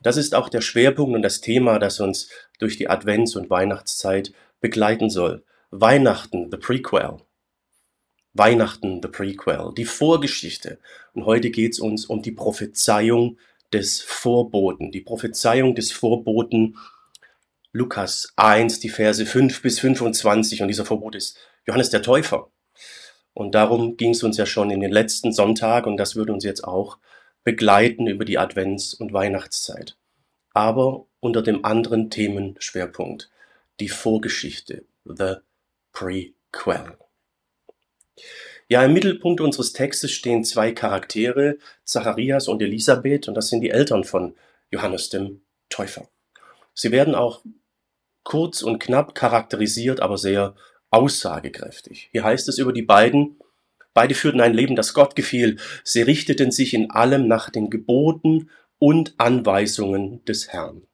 Das ist auch der Schwerpunkt und das Thema, das uns durch die Advents- und Weihnachtszeit begleiten soll. Weihnachten, the Prequel. Weihnachten, the Prequel, die Vorgeschichte. Und heute geht es uns um die Prophezeiung des Vorboten, die Prophezeiung des Vorboten Lukas 1, die Verse 5 bis 25. Und dieser Verbot ist Johannes der Täufer. Und darum ging es uns ja schon in den letzten Sonntagen und das wird uns jetzt auch begleiten über die Advents- und Weihnachtszeit. Aber unter dem anderen Themenschwerpunkt, die Vorgeschichte, the Prequel. Ja, im Mittelpunkt unseres Textes stehen zwei Charaktere, Zacharias und Elisabeth, und das sind die Eltern von Johannes dem Täufer. Sie werden auch kurz und knapp charakterisiert, aber sehr aussagekräftig. Hier heißt es über die beiden, beide führten ein Leben, das Gott gefiel. Sie richteten sich in allem nach den Geboten und Anweisungen des Herrn.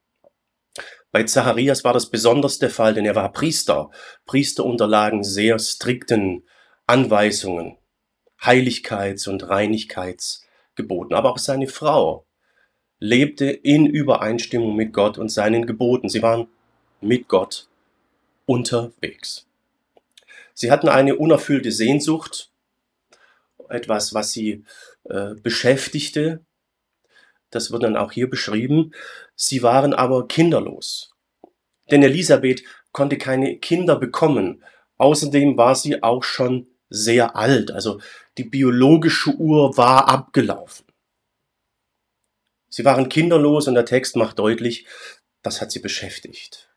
Bei Zacharias war das besonders der Fall, denn er war Priester. Priester unterlagen sehr strikten Anweisungen, Heiligkeits- und Reinigkeitsgeboten. Aber auch seine Frau lebte in Übereinstimmung mit Gott und seinen Geboten. Sie waren mit Gott unterwegs. Sie hatten eine unerfüllte Sehnsucht, etwas, was sie äh, beschäftigte. Das wird dann auch hier beschrieben. Sie waren aber kinderlos. Denn Elisabeth konnte keine Kinder bekommen. Außerdem war sie auch schon sehr alt, also die biologische Uhr war abgelaufen. Sie waren kinderlos und der Text macht deutlich, das hat sie beschäftigt.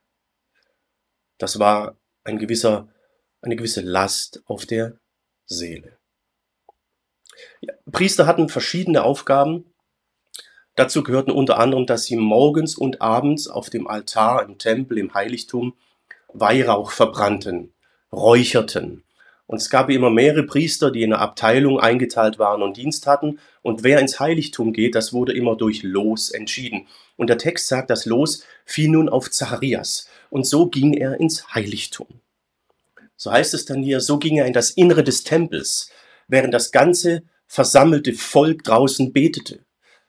Das war ein gewisser, eine gewisse Last auf der Seele. Priester hatten verschiedene Aufgaben. Dazu gehörten unter anderem, dass sie morgens und abends auf dem Altar im Tempel, im Heiligtum Weihrauch verbrannten, räucherten, und es gab immer mehrere Priester, die in einer Abteilung eingeteilt waren und Dienst hatten. Und wer ins Heiligtum geht, das wurde immer durch Los entschieden. Und der Text sagt, das Los fiel nun auf Zacharias. Und so ging er ins Heiligtum. So heißt es dann hier, so ging er in das Innere des Tempels, während das ganze versammelte Volk draußen betete.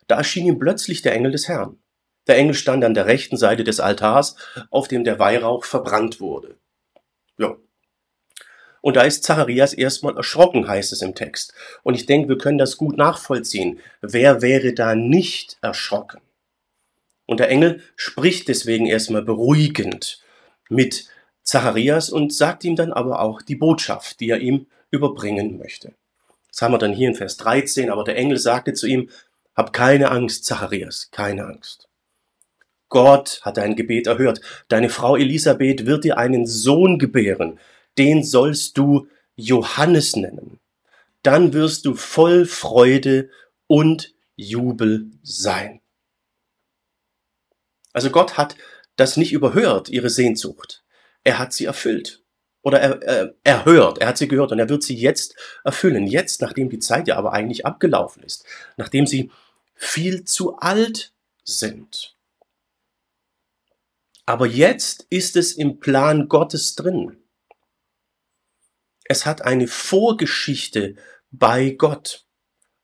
Da erschien ihm plötzlich der Engel des Herrn. Der Engel stand an der rechten Seite des Altars, auf dem der Weihrauch verbrannt wurde. Ja, und da ist Zacharias erstmal erschrocken, heißt es im Text. Und ich denke, wir können das gut nachvollziehen. Wer wäre da nicht erschrocken? Und der Engel spricht deswegen erstmal beruhigend mit Zacharias und sagt ihm dann aber auch die Botschaft, die er ihm überbringen möchte. Das haben wir dann hier in Vers 13, aber der Engel sagte zu ihm, hab keine Angst, Zacharias, keine Angst. Gott hat dein Gebet erhört. Deine Frau Elisabeth wird dir einen Sohn gebären den sollst du Johannes nennen. Dann wirst du voll Freude und Jubel sein. Also Gott hat das nicht überhört, ihre Sehnsucht. Er hat sie erfüllt. Oder er, er, er hört, er hat sie gehört und er wird sie jetzt erfüllen. Jetzt, nachdem die Zeit ja aber eigentlich abgelaufen ist. Nachdem sie viel zu alt sind. Aber jetzt ist es im Plan Gottes drin. Es hat eine Vorgeschichte bei Gott,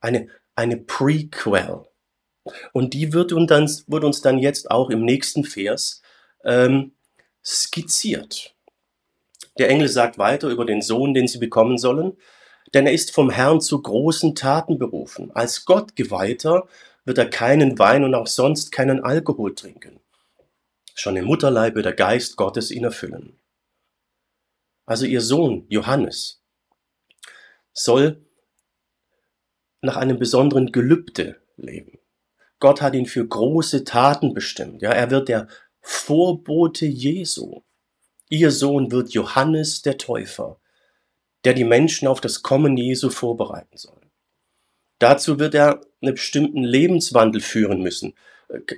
eine, eine Prequel. Und die wird uns, dann, wird uns dann jetzt auch im nächsten Vers ähm, skizziert. Der Engel sagt weiter über den Sohn, den sie bekommen sollen, denn er ist vom Herrn zu großen Taten berufen. Als Gottgeweihter wird er keinen Wein und auch sonst keinen Alkohol trinken. Schon im Mutterleib wird der Geist Gottes ihn erfüllen also ihr Sohn Johannes, soll nach einem besonderen Gelübde leben. Gott hat ihn für große Taten bestimmt. Ja, er wird der Vorbote Jesu. Ihr Sohn wird Johannes der Täufer, der die Menschen auf das Kommen Jesu vorbereiten soll. Dazu wird er einen bestimmten Lebenswandel führen müssen.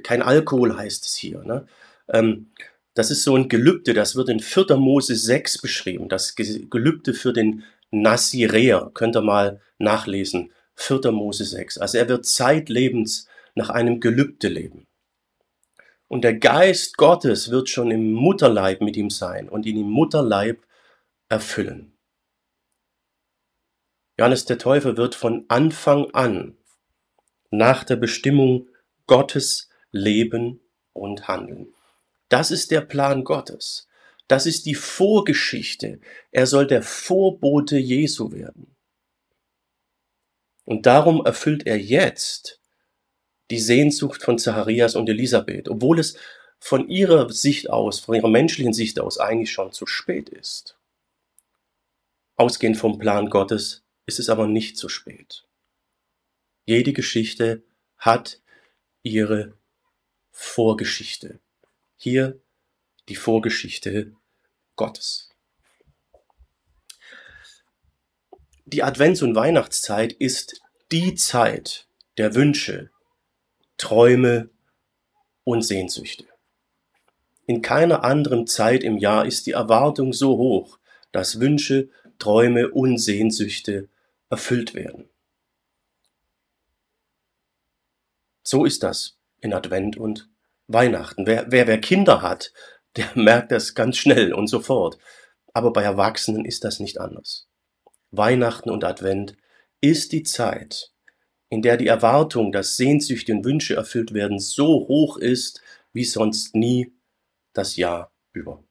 Kein Alkohol heißt es hier. Ne? Ähm, das ist so ein Gelübde, das wird in 4. Mose 6 beschrieben. Das Gelübde für den Naziräer, könnt ihr mal nachlesen. 4. Mose 6. Also er wird zeitlebens nach einem Gelübde leben. Und der Geist Gottes wird schon im Mutterleib mit ihm sein und ihn im Mutterleib erfüllen. Johannes der Täufer wird von Anfang an nach der Bestimmung Gottes leben und handeln. Das ist der Plan Gottes. Das ist die Vorgeschichte. Er soll der Vorbote Jesu werden. Und darum erfüllt er jetzt die Sehnsucht von Zacharias und Elisabeth, obwohl es von ihrer Sicht aus, von ihrer menschlichen Sicht aus eigentlich schon zu spät ist. Ausgehend vom Plan Gottes ist es aber nicht zu spät. Jede Geschichte hat ihre Vorgeschichte. Hier die Vorgeschichte Gottes. Die Advents- und Weihnachtszeit ist die Zeit der Wünsche, Träume und Sehnsüchte. In keiner anderen Zeit im Jahr ist die Erwartung so hoch, dass Wünsche, Träume und Sehnsüchte erfüllt werden. So ist das in Advent und Weihnachten. Wer, wer, wer Kinder hat, der merkt das ganz schnell und sofort. Aber bei Erwachsenen ist das nicht anders. Weihnachten und Advent ist die Zeit, in der die Erwartung, dass Sehnsüchte und Wünsche erfüllt werden, so hoch ist wie sonst nie das Jahr über.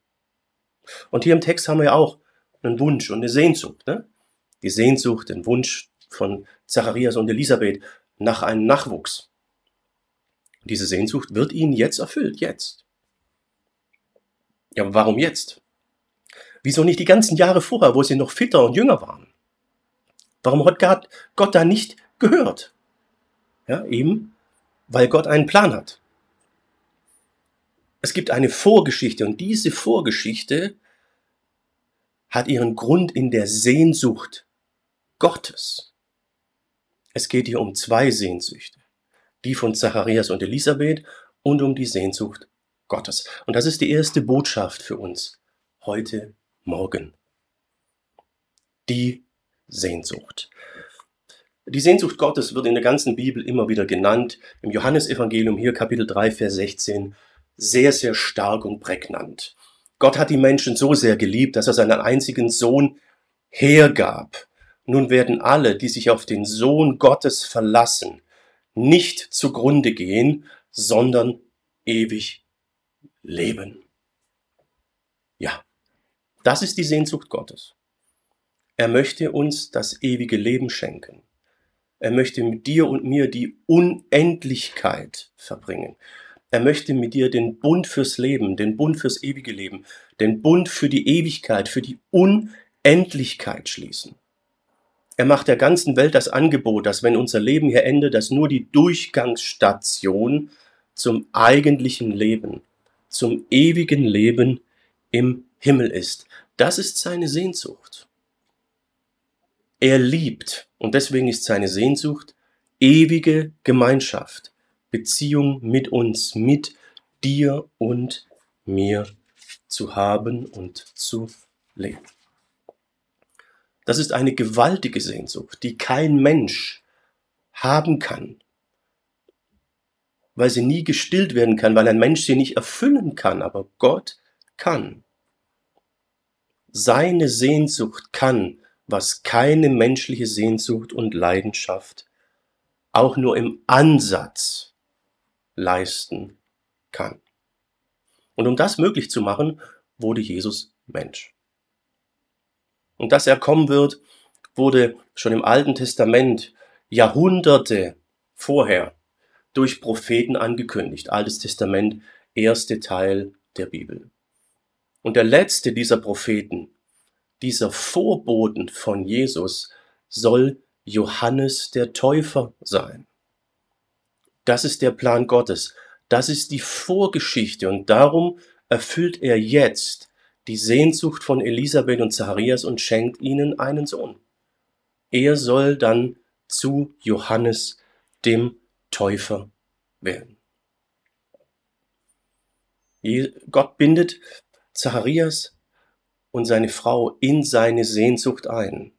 Und hier im Text haben wir ja auch einen Wunsch und eine Sehnsucht. Ne? Die Sehnsucht, den Wunsch von Zacharias und Elisabeth nach einem Nachwuchs. Diese Sehnsucht wird ihnen jetzt erfüllt, jetzt. Ja, aber warum jetzt? Wieso nicht die ganzen Jahre vorher, wo sie noch fitter und jünger waren? Warum hat Gott, Gott da nicht gehört? Ja, eben, weil Gott einen Plan hat. Es gibt eine Vorgeschichte und diese Vorgeschichte hat ihren Grund in der Sehnsucht Gottes. Es geht hier um zwei Sehnsüchte die von Zacharias und Elisabeth und um die Sehnsucht Gottes. Und das ist die erste Botschaft für uns heute Morgen. Die Sehnsucht. Die Sehnsucht Gottes wird in der ganzen Bibel immer wieder genannt. Im Johannesevangelium hier Kapitel 3, Vers 16 sehr, sehr stark und prägnant. Gott hat die Menschen so sehr geliebt, dass er seinen einzigen Sohn hergab. Nun werden alle, die sich auf den Sohn Gottes verlassen, nicht zugrunde gehen, sondern ewig leben. Ja, das ist die Sehnsucht Gottes. Er möchte uns das ewige Leben schenken. Er möchte mit dir und mir die Unendlichkeit verbringen. Er möchte mit dir den Bund fürs Leben, den Bund fürs ewige Leben, den Bund für die Ewigkeit, für die Unendlichkeit schließen. Er macht der ganzen Welt das Angebot, dass wenn unser Leben hier endet, dass nur die Durchgangsstation zum eigentlichen Leben, zum ewigen Leben im Himmel ist. Das ist seine Sehnsucht. Er liebt und deswegen ist seine Sehnsucht ewige Gemeinschaft, Beziehung mit uns, mit dir und mir zu haben und zu leben. Das ist eine gewaltige Sehnsucht, die kein Mensch haben kann, weil sie nie gestillt werden kann, weil ein Mensch sie nicht erfüllen kann, aber Gott kann. Seine Sehnsucht kann, was keine menschliche Sehnsucht und Leidenschaft auch nur im Ansatz leisten kann. Und um das möglich zu machen, wurde Jesus Mensch. Und dass er kommen wird, wurde schon im Alten Testament Jahrhunderte vorher durch Propheten angekündigt. Altes Testament, erste Teil der Bibel. Und der letzte dieser Propheten, dieser Vorboten von Jesus, soll Johannes der Täufer sein. Das ist der Plan Gottes. Das ist die Vorgeschichte und darum erfüllt er jetzt die Sehnsucht von Elisabeth und Zacharias und schenkt ihnen einen Sohn. Er soll dann zu Johannes dem Täufer werden. Gott bindet Zacharias und seine Frau in seine Sehnsucht ein.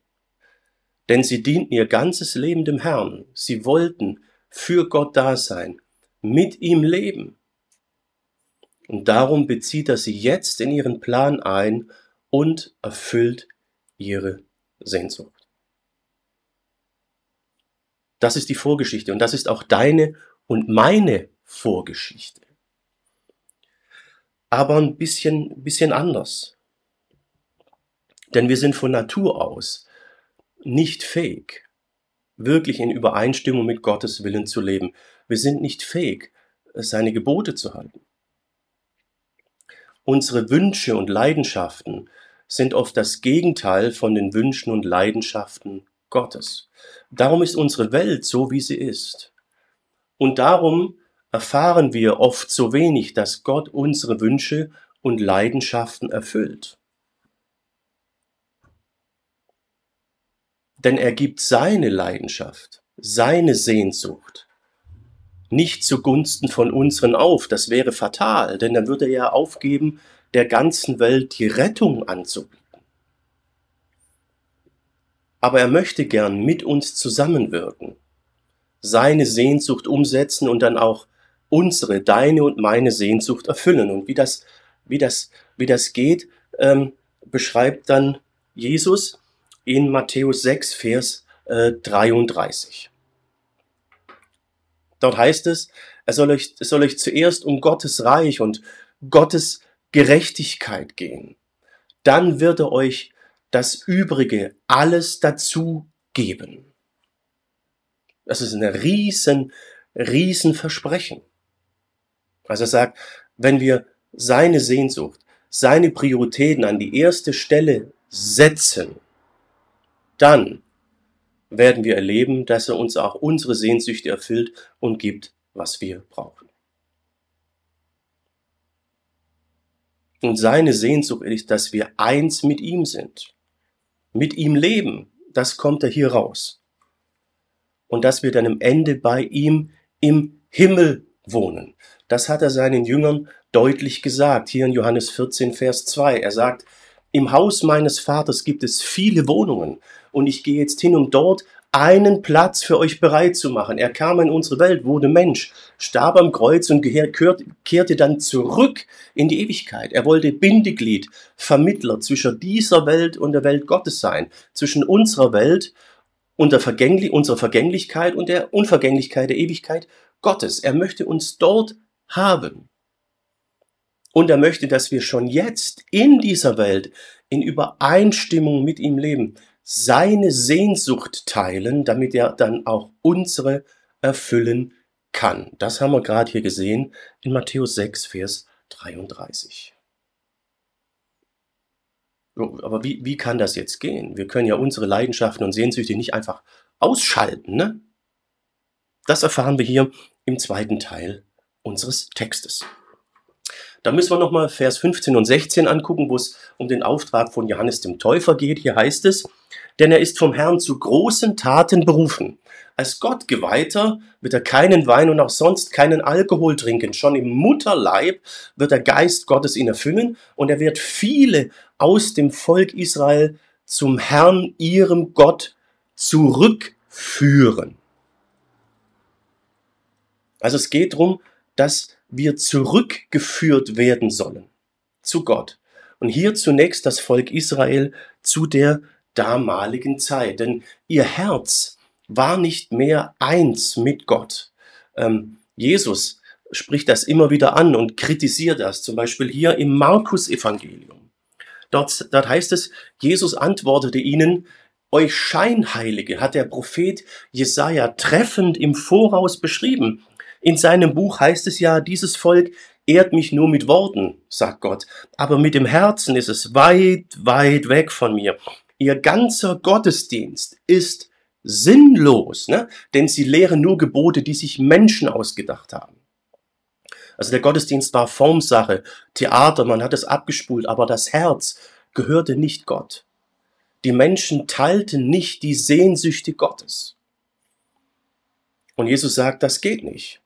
Denn sie dienten ihr ganzes Leben dem Herrn. Sie wollten für Gott da sein, mit ihm leben. Und darum bezieht er sie jetzt in ihren Plan ein und erfüllt ihre Sehnsucht. Das ist die Vorgeschichte und das ist auch deine und meine Vorgeschichte. Aber ein bisschen, bisschen anders. Denn wir sind von Natur aus nicht fähig, wirklich in Übereinstimmung mit Gottes Willen zu leben. Wir sind nicht fähig, seine Gebote zu halten. Unsere Wünsche und Leidenschaften sind oft das Gegenteil von den Wünschen und Leidenschaften Gottes. Darum ist unsere Welt so, wie sie ist. Und darum erfahren wir oft so wenig, dass Gott unsere Wünsche und Leidenschaften erfüllt. Denn er gibt seine Leidenschaft, seine Sehnsucht nicht zugunsten von unseren auf. Das wäre fatal, denn dann würde er ja aufgeben, der ganzen Welt die Rettung anzubieten. Aber er möchte gern mit uns zusammenwirken, seine Sehnsucht umsetzen und dann auch unsere, deine und meine Sehnsucht erfüllen. Und wie das, wie das, wie das geht, ähm, beschreibt dann Jesus in Matthäus 6, Vers äh, 33. Dort heißt es, es soll euch, es soll euch zuerst um Gottes Reich und Gottes Gerechtigkeit gehen. Dann wird er euch das Übrige alles dazu geben. Das ist ein riesen, riesen Versprechen. Also er sagt, wenn wir seine Sehnsucht, seine Prioritäten an die erste Stelle setzen, dann werden wir erleben, dass er uns auch unsere Sehnsüchte erfüllt und gibt, was wir brauchen. Und seine Sehnsucht ist, dass wir eins mit ihm sind, mit ihm leben. Das kommt er hier raus. Und dass wir dann am Ende bei ihm im Himmel wohnen. Das hat er seinen Jüngern deutlich gesagt, hier in Johannes 14, Vers 2. Er sagt, im Haus meines Vaters gibt es viele Wohnungen und ich gehe jetzt hin, um dort einen Platz für euch bereit zu machen. Er kam in unsere Welt, wurde Mensch, starb am Kreuz und kehrte dann zurück in die Ewigkeit. Er wollte Bindeglied, Vermittler zwischen dieser Welt und der Welt Gottes sein, zwischen unserer Welt und der Vergänglich unserer Vergänglichkeit und der Unvergänglichkeit der Ewigkeit Gottes. Er möchte uns dort haben. Und er möchte, dass wir schon jetzt in dieser Welt in Übereinstimmung mit ihm leben, seine Sehnsucht teilen, damit er dann auch unsere erfüllen kann. Das haben wir gerade hier gesehen in Matthäus 6, Vers 33. Aber wie, wie kann das jetzt gehen? Wir können ja unsere Leidenschaften und Sehnsüchte nicht einfach ausschalten. Ne? Das erfahren wir hier im zweiten Teil unseres Textes. Da müssen wir nochmal Vers 15 und 16 angucken, wo es um den Auftrag von Johannes dem Täufer geht. Hier heißt es, denn er ist vom Herrn zu großen Taten berufen. Als Gottgeweihter wird er keinen Wein und auch sonst keinen Alkohol trinken. Schon im Mutterleib wird der Geist Gottes ihn erfüllen und er wird viele aus dem Volk Israel zum Herrn, ihrem Gott, zurückführen. Also es geht darum, dass wir zurückgeführt werden sollen zu Gott. Und hier zunächst das Volk Israel zu der damaligen Zeit. Denn ihr Herz war nicht mehr eins mit Gott. Ähm, Jesus spricht das immer wieder an und kritisiert das. Zum Beispiel hier im Markus-Evangelium. Dort, dort heißt es, Jesus antwortete ihnen, euch Scheinheilige hat der Prophet Jesaja treffend im Voraus beschrieben. In seinem Buch heißt es ja, dieses Volk ehrt mich nur mit Worten, sagt Gott, aber mit dem Herzen ist es weit, weit weg von mir. Ihr ganzer Gottesdienst ist sinnlos, ne? denn sie lehren nur Gebote, die sich Menschen ausgedacht haben. Also der Gottesdienst war Formsache, Theater, man hat es abgespult, aber das Herz gehörte nicht Gott. Die Menschen teilten nicht die Sehnsüchte Gottes. Und Jesus sagt, das geht nicht.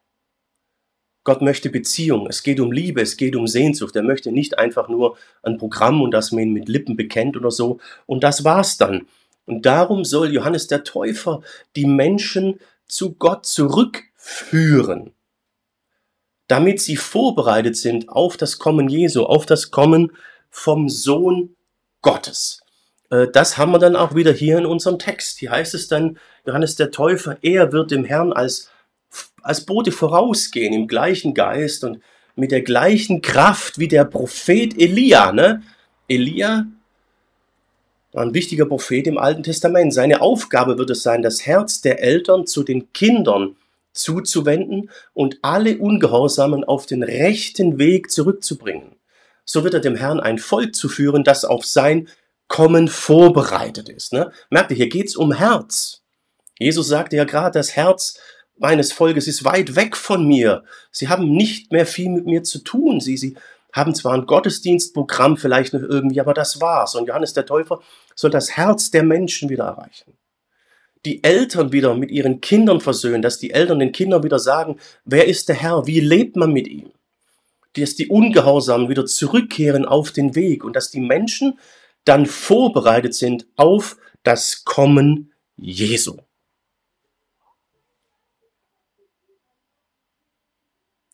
Gott möchte Beziehung, es geht um Liebe, es geht um Sehnsucht. Er möchte nicht einfach nur ein Programm und das man ihn mit Lippen bekennt oder so. Und das war's dann. Und darum soll Johannes der Täufer die Menschen zu Gott zurückführen, damit sie vorbereitet sind auf das Kommen Jesu, auf das Kommen vom Sohn Gottes. Äh, das haben wir dann auch wieder hier in unserem Text. Hier heißt es dann, Johannes der Täufer, er wird dem Herrn als als Bote vorausgehen im gleichen Geist und mit der gleichen Kraft wie der Prophet Elia. Ne? Elia war ein wichtiger Prophet im Alten Testament. Seine Aufgabe wird es sein, das Herz der Eltern zu den Kindern zuzuwenden und alle Ungehorsamen auf den rechten Weg zurückzubringen. So wird er dem Herrn ein Volk zu führen, das auf sein Kommen vorbereitet ist. Ne? Merkt ihr, hier geht's um Herz. Jesus sagte ja gerade, das Herz meines Volkes ist weit weg von mir. Sie haben nicht mehr viel mit mir zu tun. Sie, sie haben zwar ein Gottesdienstprogramm vielleicht noch irgendwie, aber das war's. Und Johannes der Täufer soll das Herz der Menschen wieder erreichen. Die Eltern wieder mit ihren Kindern versöhnen, dass die Eltern den Kindern wieder sagen, wer ist der Herr, wie lebt man mit ihm? Dass die Ungehorsamen wieder zurückkehren auf den Weg und dass die Menschen dann vorbereitet sind auf das Kommen Jesu.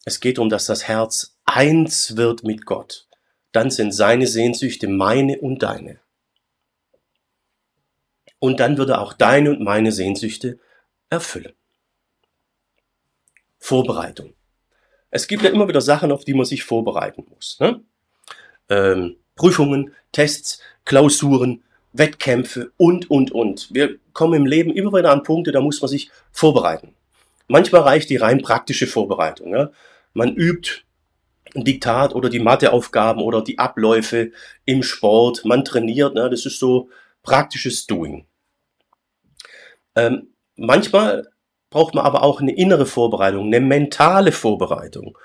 Es geht um, dass das Herz eins wird mit Gott. Dann sind seine Sehnsüchte meine und deine. Und dann wird er auch deine und meine Sehnsüchte erfüllen. Vorbereitung. Es gibt ja immer wieder Sachen, auf die man sich vorbereiten muss. Ne? Ähm, Prüfungen, Tests, Klausuren, Wettkämpfe und, und, und. Wir kommen im Leben immer wieder an Punkte, da muss man sich vorbereiten. Manchmal reicht die rein praktische Vorbereitung. Ja? Man übt ein Diktat oder die Matheaufgaben oder die Abläufe im Sport, man trainiert, ne? das ist so praktisches Doing. Ähm, manchmal braucht man aber auch eine innere Vorbereitung, eine mentale Vorbereitung,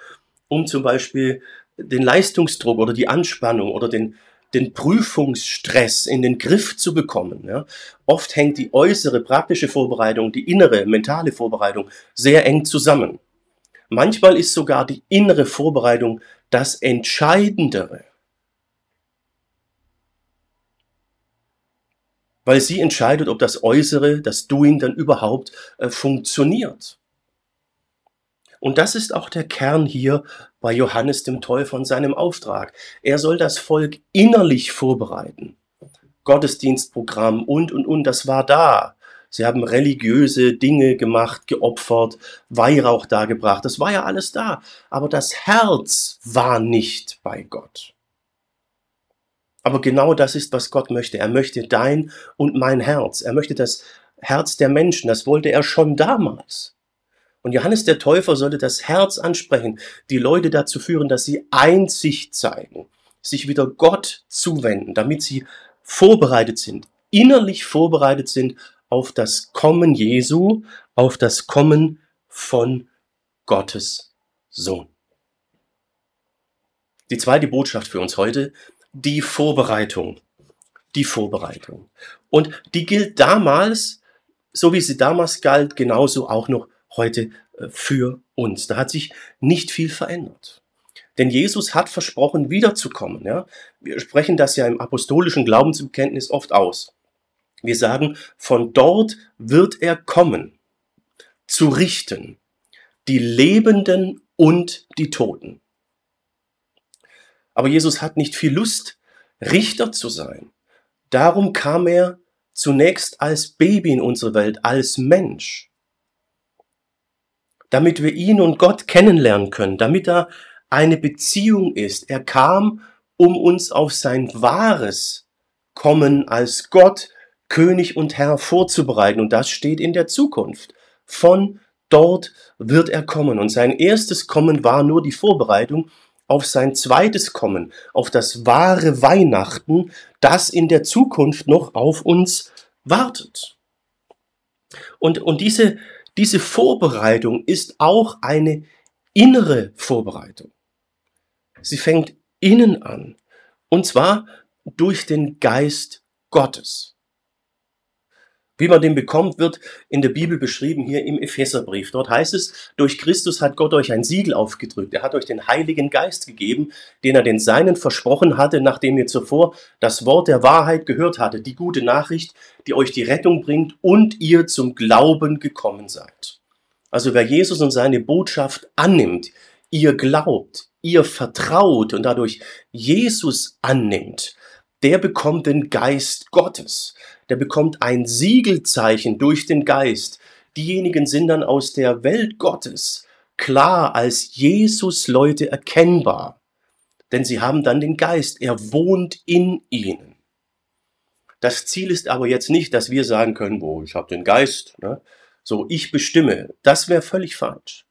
um zum Beispiel den Leistungsdruck oder die Anspannung oder den, den Prüfungsstress in den Griff zu bekommen. Ja. Oft hängt die äußere praktische Vorbereitung, die innere mentale Vorbereitung sehr eng zusammen. Manchmal ist sogar die innere Vorbereitung das Entscheidendere. Weil sie entscheidet, ob das Äußere, das Doing dann überhaupt äh, funktioniert. Und das ist auch der Kern hier bei Johannes dem Täufer und seinem Auftrag. Er soll das Volk innerlich vorbereiten. Gottesdienstprogramm und, und, und, das war da. Sie haben religiöse Dinge gemacht, geopfert, Weihrauch dargebracht. Das war ja alles da. Aber das Herz war nicht bei Gott. Aber genau das ist, was Gott möchte. Er möchte dein und mein Herz. Er möchte das Herz der Menschen. Das wollte er schon damals. Und Johannes der Täufer sollte das Herz ansprechen, die Leute dazu führen, dass sie Einsicht zeigen, sich wieder Gott zuwenden, damit sie vorbereitet sind, innerlich vorbereitet sind auf das Kommen Jesu, auf das Kommen von Gottes Sohn. Die zweite Botschaft für uns heute, die Vorbereitung. Die Vorbereitung. Und die gilt damals, so wie sie damals galt, genauso auch noch heute äh, für uns. Da hat sich nicht viel verändert. Denn Jesus hat versprochen, wiederzukommen. Ja? Wir sprechen das ja im apostolischen Glaubensbekenntnis oft aus. Wir sagen, von dort wird er kommen, zu richten, die Lebenden und die Toten. Aber Jesus hat nicht viel Lust, Richter zu sein. Darum kam er zunächst als Baby in unsere Welt, als Mensch. Damit wir ihn und Gott kennenlernen können, damit da eine Beziehung ist. Er kam, um uns auf sein wahres Kommen als Gott König und Herr vorzubereiten. Und das steht in der Zukunft. Von dort wird er kommen. Und sein erstes Kommen war nur die Vorbereitung auf sein zweites Kommen, auf das wahre Weihnachten, das in der Zukunft noch auf uns wartet. Und, und diese, diese Vorbereitung ist auch eine innere Vorbereitung. Sie fängt innen an. Und zwar durch den Geist Gottes. Wie man den bekommt, wird in der Bibel beschrieben hier im Epheserbrief. Dort heißt es, durch Christus hat Gott euch ein Siegel aufgedrückt. Er hat euch den Heiligen Geist gegeben, den er den Seinen versprochen hatte, nachdem ihr zuvor das Wort der Wahrheit gehört hattet, die gute Nachricht, die euch die Rettung bringt und ihr zum Glauben gekommen seid. Also wer Jesus und seine Botschaft annimmt, ihr glaubt, ihr vertraut und dadurch Jesus annimmt, der bekommt den Geist Gottes der bekommt ein Siegelzeichen durch den Geist, diejenigen sind dann aus der Welt Gottes klar als Jesus Leute erkennbar. Denn sie haben dann den Geist, er wohnt in ihnen. Das Ziel ist aber jetzt nicht, dass wir sagen können, oh, ich habe den Geist, ne? so ich bestimme. Das wäre völlig falsch.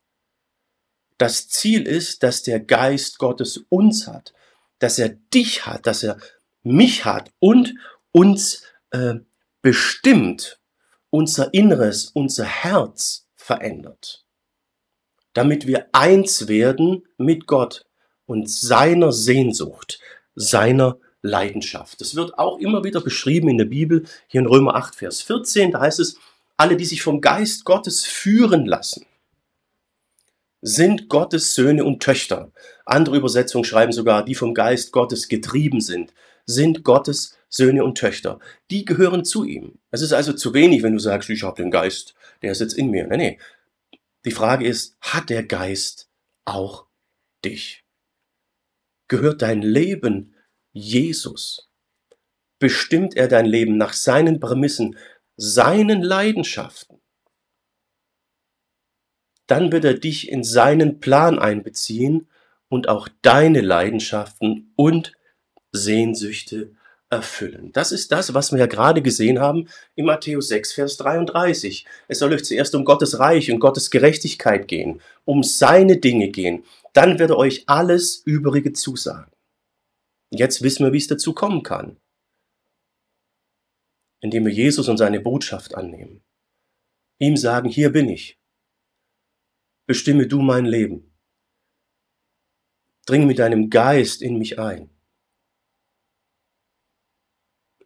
Das Ziel ist, dass der Geist Gottes uns hat, dass er dich hat, dass er mich hat und uns äh, bestimmt, unser Inneres, unser Herz verändert, damit wir eins werden mit Gott und seiner Sehnsucht, seiner Leidenschaft. Das wird auch immer wieder beschrieben in der Bibel, hier in Römer 8, Vers 14, da heißt es, alle, die sich vom Geist Gottes führen lassen, sind Gottes Söhne und Töchter. Andere Übersetzungen schreiben sogar, die vom Geist Gottes getrieben sind, sind Gottes Söhne und Töchter. Die gehören zu ihm. Es ist also zu wenig, wenn du sagst, ich habe den Geist, der ist jetzt in mir. Nee, nee. Die Frage ist, hat der Geist auch dich? Gehört dein Leben Jesus? Bestimmt er dein Leben nach seinen Prämissen, seinen Leidenschaften? Dann wird er dich in seinen Plan einbeziehen und auch deine Leidenschaften und Sehnsüchte erfüllen. Das ist das, was wir ja gerade gesehen haben in Matthäus 6, Vers 33. Es soll euch zuerst um Gottes Reich und Gottes Gerechtigkeit gehen, um seine Dinge gehen. Dann wird er euch alles Übrige zusagen. Jetzt wissen wir, wie es dazu kommen kann. Indem wir Jesus und seine Botschaft annehmen. Ihm sagen, hier bin ich. Bestimme du mein Leben. Dring mit deinem Geist in mich ein.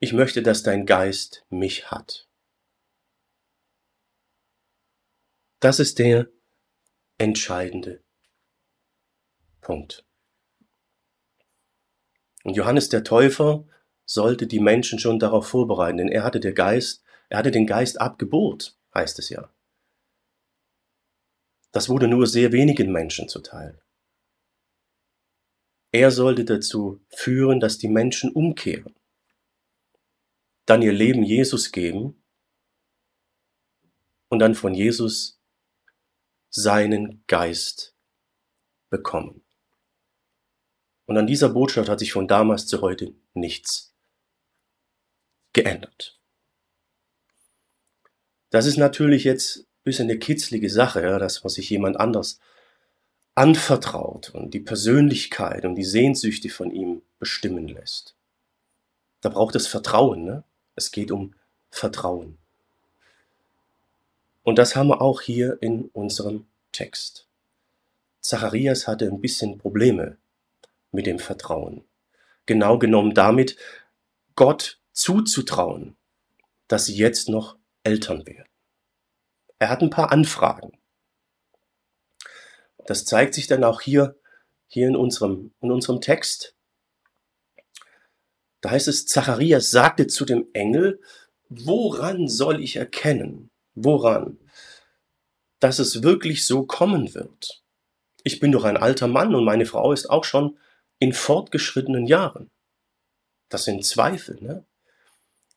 Ich möchte, dass dein Geist mich hat. Das ist der entscheidende Punkt. Und Johannes der Täufer sollte die Menschen schon darauf vorbereiten, denn er hatte der Geist, er hatte den Geist abgebot, heißt es ja. Das wurde nur sehr wenigen Menschen zuteil. Er sollte dazu führen, dass die Menschen umkehren dann ihr Leben Jesus geben und dann von Jesus seinen Geist bekommen. Und an dieser Botschaft hat sich von damals zu heute nichts geändert. Das ist natürlich jetzt ein bisschen eine kitzlige Sache, ja, dass man sich jemand anders anvertraut und die Persönlichkeit und die Sehnsüchte von ihm bestimmen lässt. Da braucht es Vertrauen, ne? Es geht um Vertrauen. Und das haben wir auch hier in unserem Text. Zacharias hatte ein bisschen Probleme mit dem Vertrauen. Genau genommen damit, Gott zuzutrauen, dass sie jetzt noch Eltern werden. Er hat ein paar Anfragen. Das zeigt sich dann auch hier, hier in unserem, in unserem Text. Da heißt es, Zacharias sagte zu dem Engel, woran soll ich erkennen? Woran? Dass es wirklich so kommen wird. Ich bin doch ein alter Mann und meine Frau ist auch schon in fortgeschrittenen Jahren. Das sind Zweifel, ne?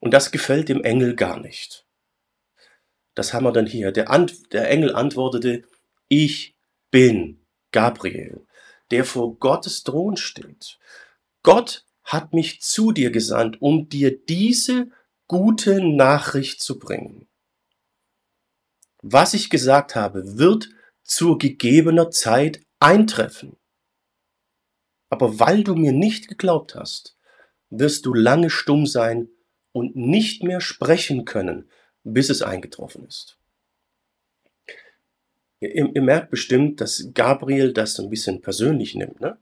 Und das gefällt dem Engel gar nicht. Das haben wir dann hier. Der, Ant der Engel antwortete, ich bin Gabriel, der vor Gottes Thron steht. Gott hat mich zu dir gesandt, um dir diese gute Nachricht zu bringen. Was ich gesagt habe, wird zur gegebener Zeit eintreffen. Aber weil du mir nicht geglaubt hast, wirst du lange stumm sein und nicht mehr sprechen können, bis es eingetroffen ist. Ihr, ihr merkt bestimmt, dass Gabriel das ein bisschen persönlich nimmt. Ne?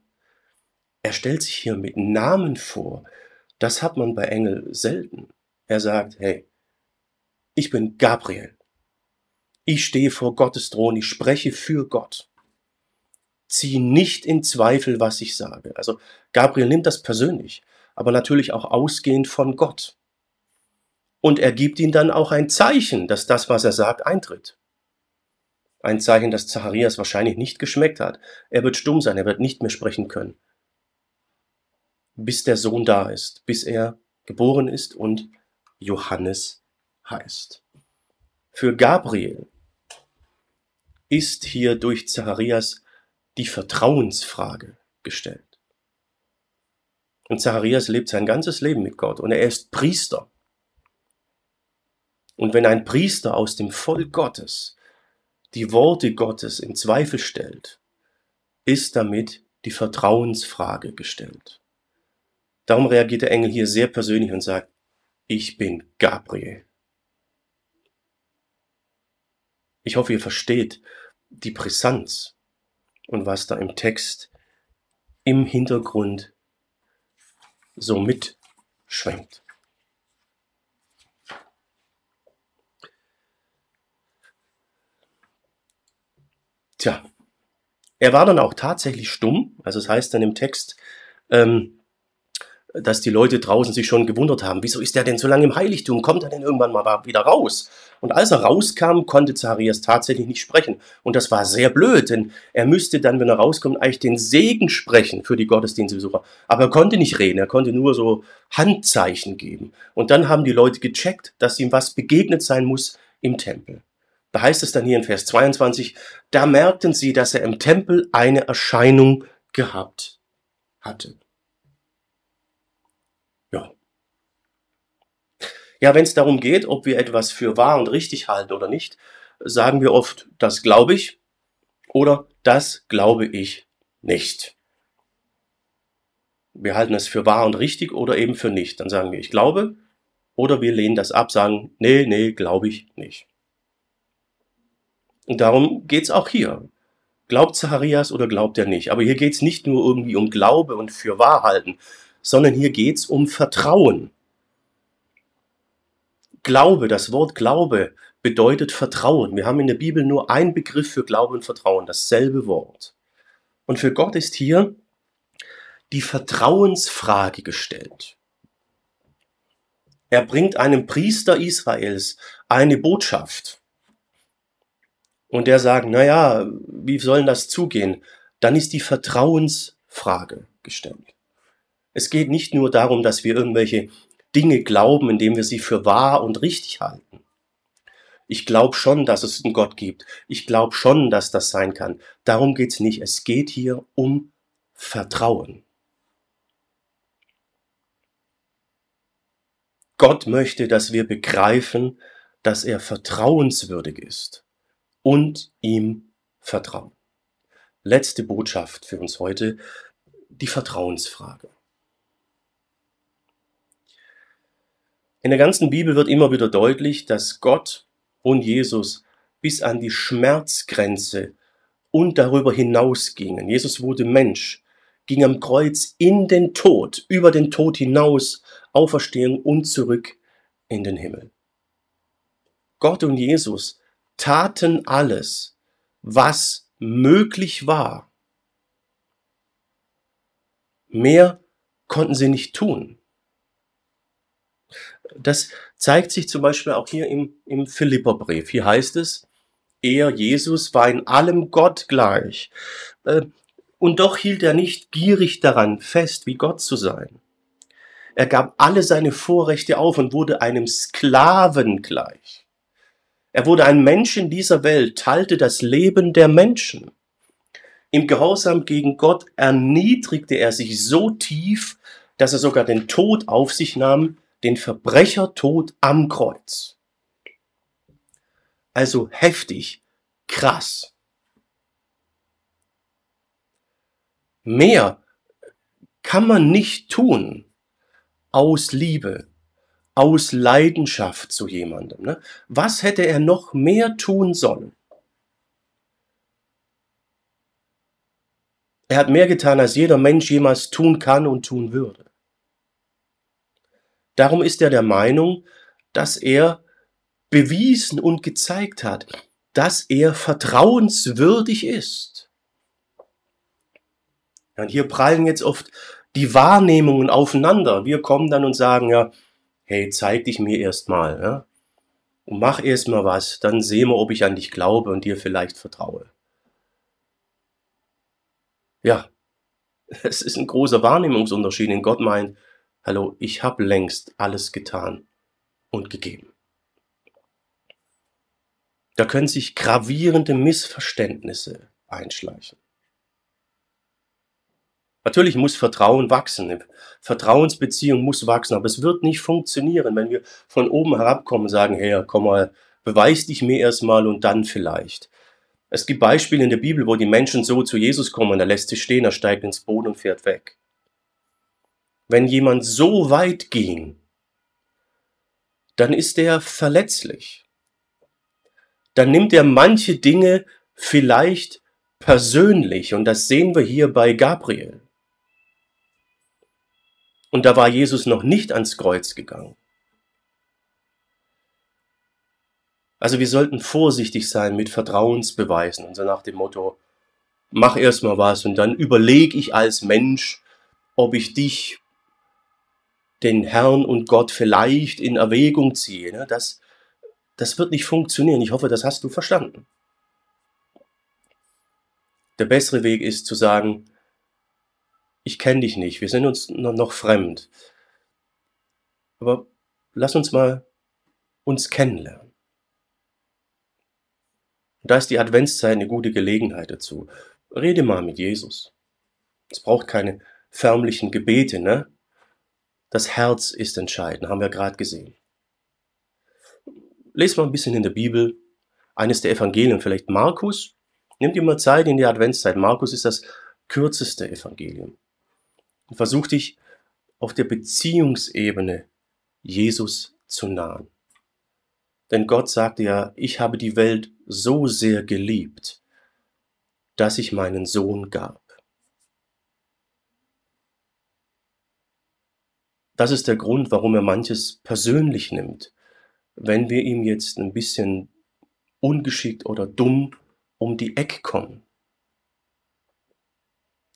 Er stellt sich hier mit Namen vor. Das hat man bei Engel selten. Er sagt, hey, ich bin Gabriel. Ich stehe vor Gottes Thron, ich spreche für Gott. Zieh nicht in Zweifel, was ich sage. Also Gabriel nimmt das persönlich, aber natürlich auch ausgehend von Gott. Und er gibt ihm dann auch ein Zeichen, dass das, was er sagt, eintritt. Ein Zeichen, das Zacharias wahrscheinlich nicht geschmeckt hat. Er wird stumm sein, er wird nicht mehr sprechen können bis der Sohn da ist, bis er geboren ist und Johannes heißt. Für Gabriel ist hier durch Zacharias die Vertrauensfrage gestellt. Und Zacharias lebt sein ganzes Leben mit Gott und er ist Priester. Und wenn ein Priester aus dem Volk Gottes die Worte Gottes in Zweifel stellt, ist damit die Vertrauensfrage gestellt. Darum reagiert der Engel hier sehr persönlich und sagt, ich bin Gabriel. Ich hoffe, ihr versteht die Brisanz und was da im Text im Hintergrund so mitschwenkt. Tja, er war dann auch tatsächlich stumm. Also es das heißt dann im Text, ähm, dass die Leute draußen sich schon gewundert haben, wieso ist er denn so lange im Heiligtum? Kommt er denn irgendwann mal wieder raus? Und als er rauskam, konnte Zacharias tatsächlich nicht sprechen. Und das war sehr blöd, denn er müsste dann, wenn er rauskommt, eigentlich den Segen sprechen für die Gottesdienstbesucher. Aber er konnte nicht reden, er konnte nur so Handzeichen geben. Und dann haben die Leute gecheckt, dass ihm was begegnet sein muss im Tempel. Da heißt es dann hier in Vers 22, da merkten sie, dass er im Tempel eine Erscheinung gehabt hatte. Ja. Ja, wenn es darum geht, ob wir etwas für wahr und richtig halten oder nicht, sagen wir oft, das glaube ich oder das glaube ich nicht. Wir halten es für wahr und richtig oder eben für nicht. Dann sagen wir, ich glaube oder wir lehnen das ab, sagen, nee, nee, glaube ich nicht. Und darum geht's auch hier. Glaubt Zacharias oder glaubt er nicht? Aber hier geht's nicht nur irgendwie um Glaube und für wahr halten, sondern hier geht's um Vertrauen. Glaube, das Wort Glaube bedeutet Vertrauen. Wir haben in der Bibel nur einen Begriff für Glaube und Vertrauen, dasselbe Wort. Und für Gott ist hier die Vertrauensfrage gestellt. Er bringt einem Priester Israels eine Botschaft. Und der sagt, na ja, wie soll das zugehen? Dann ist die Vertrauensfrage gestellt. Es geht nicht nur darum, dass wir irgendwelche Dinge glauben, indem wir sie für wahr und richtig halten. Ich glaube schon, dass es einen Gott gibt. Ich glaube schon, dass das sein kann. Darum geht's nicht. Es geht hier um Vertrauen. Gott möchte, dass wir begreifen, dass er vertrauenswürdig ist und ihm vertrauen. Letzte Botschaft für uns heute, die Vertrauensfrage. In der ganzen Bibel wird immer wieder deutlich, dass Gott und Jesus bis an die Schmerzgrenze und darüber hinaus gingen. Jesus wurde Mensch, ging am Kreuz in den Tod, über den Tod hinaus, Auferstehung und zurück in den Himmel. Gott und Jesus taten alles, was möglich war. Mehr konnten sie nicht tun. Das zeigt sich zum Beispiel auch hier im, im Philipperbrief. Hier heißt es, er, Jesus, war in allem Gott gleich. Äh, und doch hielt er nicht gierig daran fest, wie Gott zu sein. Er gab alle seine Vorrechte auf und wurde einem Sklaven gleich. Er wurde ein Mensch in dieser Welt, teilte das Leben der Menschen. Im Gehorsam gegen Gott erniedrigte er sich so tief, dass er sogar den Tod auf sich nahm, den Verbrechertod am Kreuz. Also heftig, krass. Mehr kann man nicht tun aus Liebe, aus Leidenschaft zu jemandem. Ne? Was hätte er noch mehr tun sollen? Er hat mehr getan, als jeder Mensch jemals tun kann und tun würde. Darum ist er der Meinung, dass er bewiesen und gezeigt hat, dass er vertrauenswürdig ist. Und hier prallen jetzt oft die Wahrnehmungen aufeinander. Wir kommen dann und sagen, ja, hey, zeig dich mir erstmal, ja? Und mach erstmal was, dann sehen wir, ob ich an dich glaube und dir vielleicht vertraue. Ja, es ist ein großer Wahrnehmungsunterschied. In Gott meint, Hallo, ich habe längst alles getan und gegeben. Da können sich gravierende Missverständnisse einschleichen. Natürlich muss Vertrauen wachsen. Eine Vertrauensbeziehung muss wachsen, aber es wird nicht funktionieren, wenn wir von oben herabkommen und sagen, hey, komm mal, beweis dich mir erstmal und dann vielleicht. Es gibt Beispiele in der Bibel, wo die Menschen so zu Jesus kommen, er lässt sich stehen, er steigt ins Boot und fährt weg. Wenn jemand so weit ging, dann ist er verletzlich. Dann nimmt er manche Dinge vielleicht persönlich und das sehen wir hier bei Gabriel. Und da war Jesus noch nicht ans Kreuz gegangen. Also wir sollten vorsichtig sein mit Vertrauensbeweisen und so nach dem Motto, mach erstmal was und dann überlege ich als Mensch, ob ich dich, den Herrn und Gott vielleicht in Erwägung ziehe. Ne? Das, das wird nicht funktionieren. Ich hoffe, das hast du verstanden. Der bessere Weg ist zu sagen, ich kenne dich nicht, wir sind uns noch fremd. Aber lass uns mal uns kennenlernen. Und da ist die Adventszeit eine gute Gelegenheit dazu. Rede mal mit Jesus. Es braucht keine förmlichen Gebete, ne? Das Herz ist entscheidend, haben wir gerade gesehen. Lest mal ein bisschen in der Bibel, eines der Evangelien, vielleicht Markus. Nimm dir mal Zeit in die Adventszeit. Markus ist das kürzeste Evangelium versuch dich auf der Beziehungsebene Jesus zu nahen. Denn Gott sagte ja, ich habe die Welt so sehr geliebt, dass ich meinen Sohn gab. Das ist der Grund, warum er manches persönlich nimmt, wenn wir ihm jetzt ein bisschen ungeschickt oder dumm um die Ecke kommen.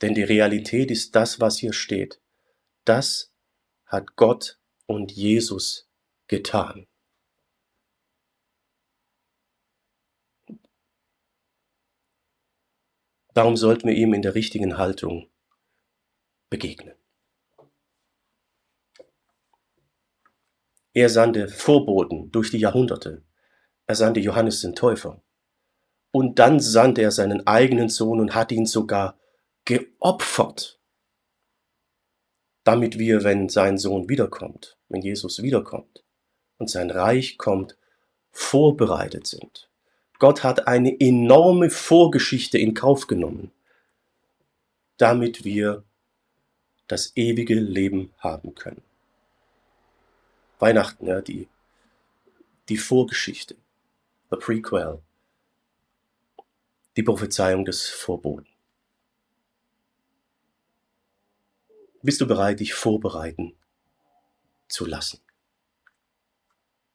Denn die Realität ist das, was hier steht. Das hat Gott und Jesus getan. Darum sollten wir ihm in der richtigen Haltung begegnen. Er sandte Vorboten durch die Jahrhunderte. Er sandte Johannes den Täufer. Und dann sandte er seinen eigenen Sohn und hat ihn sogar geopfert, damit wir, wenn sein Sohn wiederkommt, wenn Jesus wiederkommt und sein Reich kommt, vorbereitet sind. Gott hat eine enorme Vorgeschichte in Kauf genommen, damit wir das ewige Leben haben können. Weihnachten, ja, die, die Vorgeschichte, the prequel, die Prophezeiung des Vorboten. Bist du bereit, dich vorbereiten zu lassen?